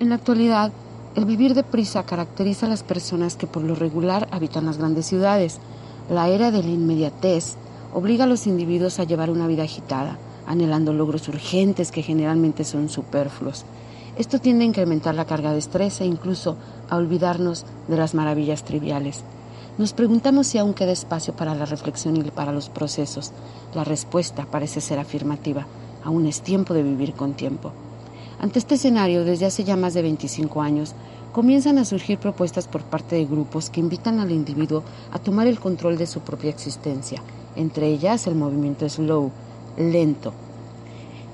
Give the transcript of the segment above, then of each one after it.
En la actualidad, el vivir deprisa caracteriza a las personas que por lo regular habitan las grandes ciudades. La era de la inmediatez obliga a los individuos a llevar una vida agitada, anhelando logros urgentes que generalmente son superfluos. Esto tiende a incrementar la carga de estrés e incluso a olvidarnos de las maravillas triviales. Nos preguntamos si aún queda espacio para la reflexión y para los procesos. La respuesta parece ser afirmativa. Aún es tiempo de vivir con tiempo. Ante este escenario, desde hace ya más de 25 años, comienzan a surgir propuestas por parte de grupos que invitan al individuo a tomar el control de su propia existencia, entre ellas el movimiento slow, lento.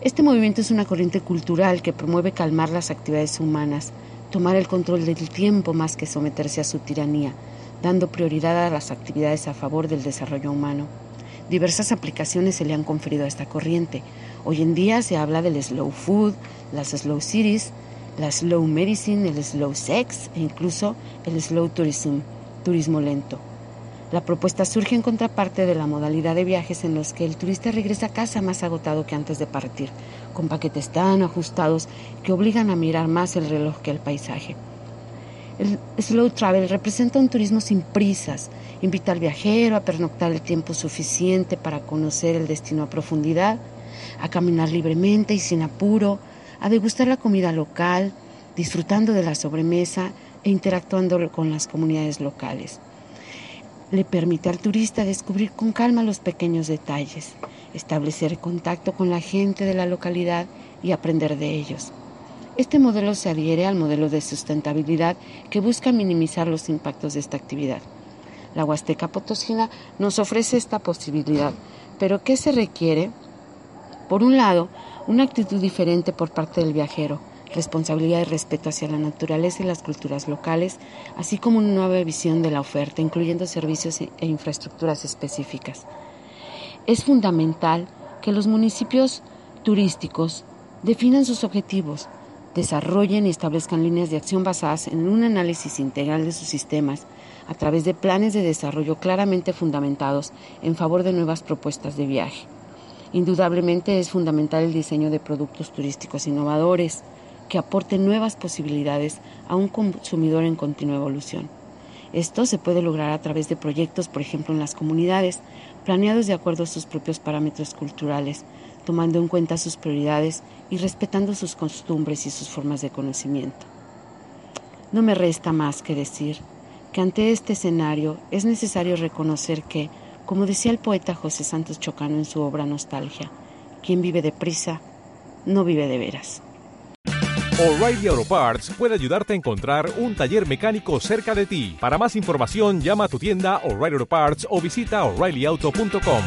Este movimiento es una corriente cultural que promueve calmar las actividades humanas, tomar el control del tiempo más que someterse a su tiranía, dando prioridad a las actividades a favor del desarrollo humano. Diversas aplicaciones se le han conferido a esta corriente. Hoy en día se habla del slow food, las slow cities, la slow medicine, el slow sex e incluso el slow tourism, turismo lento. La propuesta surge en contraparte de la modalidad de viajes en los que el turista regresa a casa más agotado que antes de partir, con paquetes tan ajustados que obligan a mirar más el reloj que el paisaje. El slow travel representa un turismo sin prisas, invita al viajero a pernoctar el tiempo suficiente para conocer el destino a profundidad, a caminar libremente y sin apuro, a degustar la comida local, disfrutando de la sobremesa e interactuando con las comunidades locales. Le permite al turista descubrir con calma los pequeños detalles, establecer contacto con la gente de la localidad y aprender de ellos. Este modelo se adhiere al modelo de sustentabilidad que busca minimizar los impactos de esta actividad. La Huasteca Potosina nos ofrece esta posibilidad, pero ¿qué se requiere? Por un lado, una actitud diferente por parte del viajero, responsabilidad y respeto hacia la naturaleza y las culturas locales, así como una nueva visión de la oferta, incluyendo servicios e infraestructuras específicas. Es fundamental que los municipios turísticos definan sus objetivos, desarrollen y establezcan líneas de acción basadas en un análisis integral de sus sistemas a través de planes de desarrollo claramente fundamentados en favor de nuevas propuestas de viaje. Indudablemente es fundamental el diseño de productos turísticos innovadores que aporten nuevas posibilidades a un consumidor en continua evolución. Esto se puede lograr a través de proyectos, por ejemplo, en las comunidades, planeados de acuerdo a sus propios parámetros culturales, tomando en cuenta sus prioridades y respetando sus costumbres y sus formas de conocimiento. No me resta más que decir que ante este escenario es necesario reconocer que, como decía el poeta José Santos Chocano en su obra Nostalgia, quien vive deprisa no vive de veras. O'Reilly Auto Parts puede ayudarte a encontrar un taller mecánico cerca de ti. Para más información, llama a tu tienda O'Reilly Auto Parts o visita oreillyauto.com.